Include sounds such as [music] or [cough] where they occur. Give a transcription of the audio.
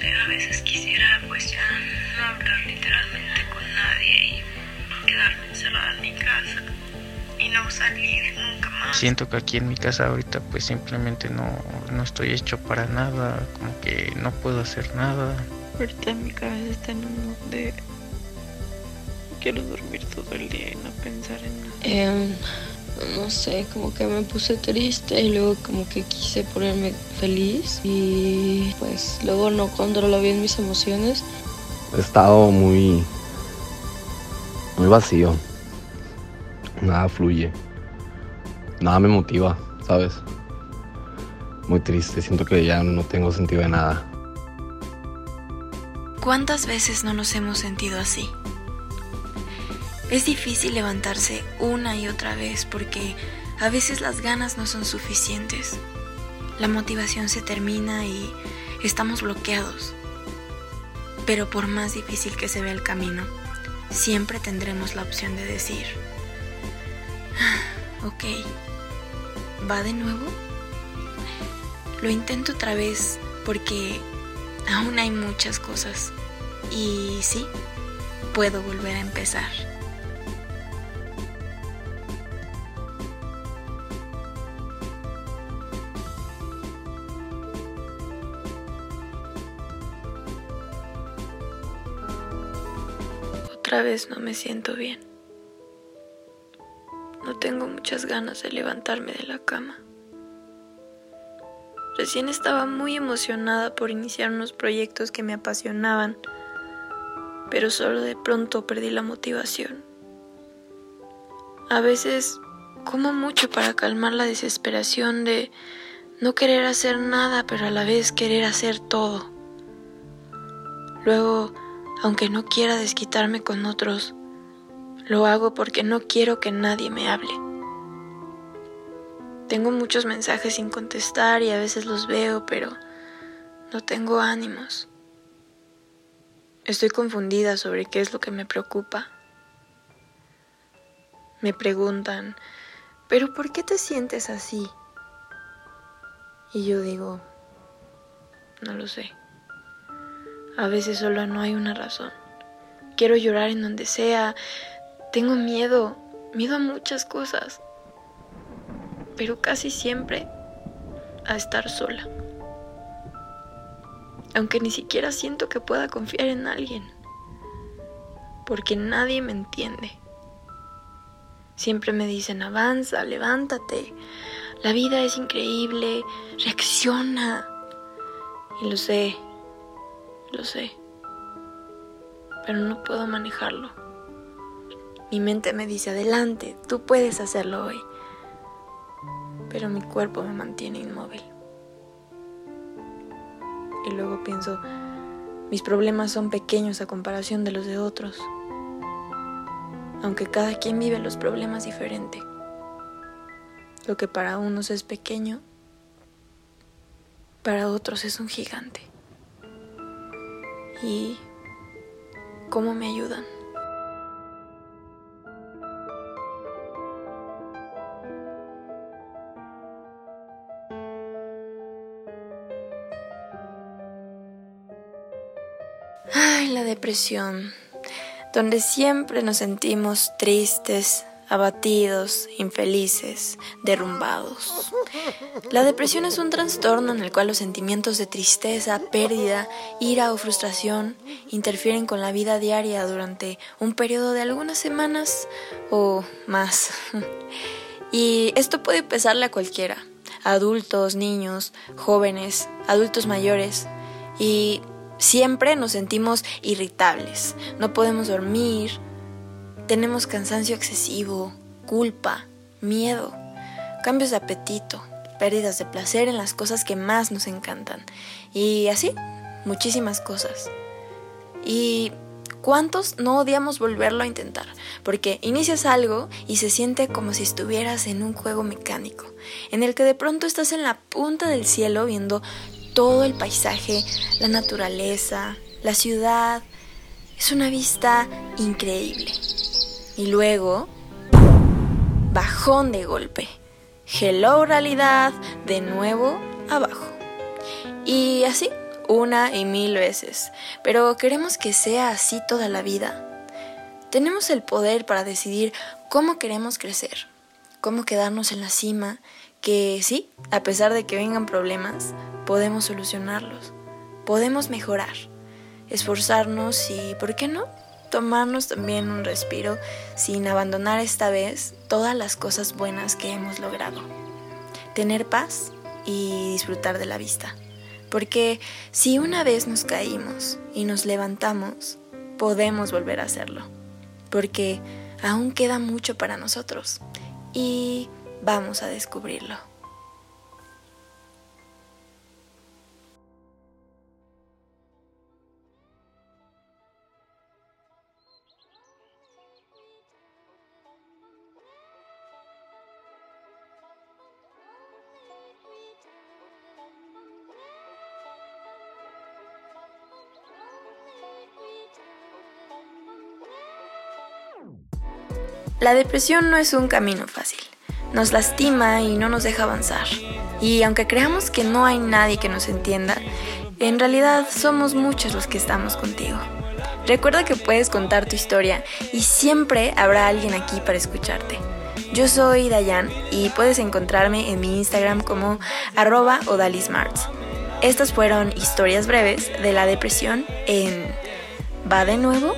sé, a veces quisiera pues ya no hablar literalmente con nadie y quedarme encerrada en mi casa y no salir nunca más. Siento que aquí en mi casa ahorita pues simplemente no, no estoy hecho para nada, como que no puedo hacer nada. Ahorita mi cabeza está en un mood de quiero dormir todo el día y no pensar en nada. Em, no sé, como que me puse triste y luego como que quise ponerme feliz y pues luego no controlo bien mis emociones. He estado muy, muy vacío. Nada fluye. Nada me motiva, ¿sabes? Muy triste, siento que ya no tengo sentido de nada. ¿Cuántas veces no nos hemos sentido así? Es difícil levantarse una y otra vez porque a veces las ganas no son suficientes. La motivación se termina y estamos bloqueados. Pero por más difícil que se vea el camino, siempre tendremos la opción de decir, "Ah, ok, ¿va de nuevo? Lo intento otra vez porque aún hay muchas cosas y sí, puedo volver a empezar. Otra vez no me siento bien. No tengo muchas ganas de levantarme de la cama. Recién estaba muy emocionada por iniciar unos proyectos que me apasionaban, pero solo de pronto perdí la motivación. A veces como mucho para calmar la desesperación de no querer hacer nada, pero a la vez querer hacer todo. Luego, aunque no quiera desquitarme con otros, lo hago porque no quiero que nadie me hable. Tengo muchos mensajes sin contestar y a veces los veo, pero no tengo ánimos. Estoy confundida sobre qué es lo que me preocupa. Me preguntan, ¿pero por qué te sientes así? Y yo digo, no lo sé. A veces solo no hay una razón. Quiero llorar en donde sea. Tengo miedo, miedo a muchas cosas. Pero casi siempre a estar sola. Aunque ni siquiera siento que pueda confiar en alguien. Porque nadie me entiende. Siempre me dicen, avanza, levántate. La vida es increíble, reacciona. Y lo sé, lo sé. Pero no puedo manejarlo. Mi mente me dice, adelante, tú puedes hacerlo hoy. Pero mi cuerpo me mantiene inmóvil. Y luego pienso, mis problemas son pequeños a comparación de los de otros. Aunque cada quien vive los problemas diferente. Lo que para unos es pequeño, para otros es un gigante. ¿Y cómo me ayudan? Ay, la depresión, donde siempre nos sentimos tristes, abatidos, infelices, derrumbados. La depresión es un trastorno en el cual los sentimientos de tristeza, pérdida, ira o frustración interfieren con la vida diaria durante un periodo de algunas semanas o más. [laughs] Y esto puede pesarle a cualquiera, adultos, niños, jóvenes, adultos mayores. Y siempre nos sentimos irritables, no podemos dormir, tenemos cansancio excesivo, culpa, miedo, cambios de apetito, pérdidas de placer en las cosas que más nos encantan. Y así, muchísimas cosas. ¿Y cuántos no odiamos volverlo a intentar? Porque inicias algo y se siente como si estuvieras en un juego mecánico, en el que de pronto estás en la punta del cielo viendo todo el paisaje, la naturaleza, la ciudad. Es una vista increíble. Y luego, bajón de golpe. Hello realidad, de nuevo abajo. Y así, una y mil veces, pero queremos que sea así toda la vida. Tenemos el poder para decidir cómo queremos crecer, cómo quedarnos en la cima, que sí, a pesar de que vengan problemas, podemos solucionarlos, podemos mejorar, esforzarnos y, ¿por qué no? Tomarnos también un respiro sin abandonar esta vez todas las cosas buenas que hemos logrado. Tener paz y disfrutar de la vista. Porque si una vez nos caímos y nos levantamos, podemos volver a hacerlo. Porque aún queda mucho para nosotros y vamos a descubrirlo. La depresión no es un camino fácil. Nos lastima y no nos deja avanzar. Y aunque creamos que no hay nadie que nos entienda, en realidad somos muchos los que estamos contigo. Recuerda que puedes contar tu historia y siempre habrá alguien aquí para escucharte. Yo soy Dayan y puedes encontrarme en mi Instagram como arroba odalismarts. Estas fueron historias breves de la depresión en ¿Va de nuevo?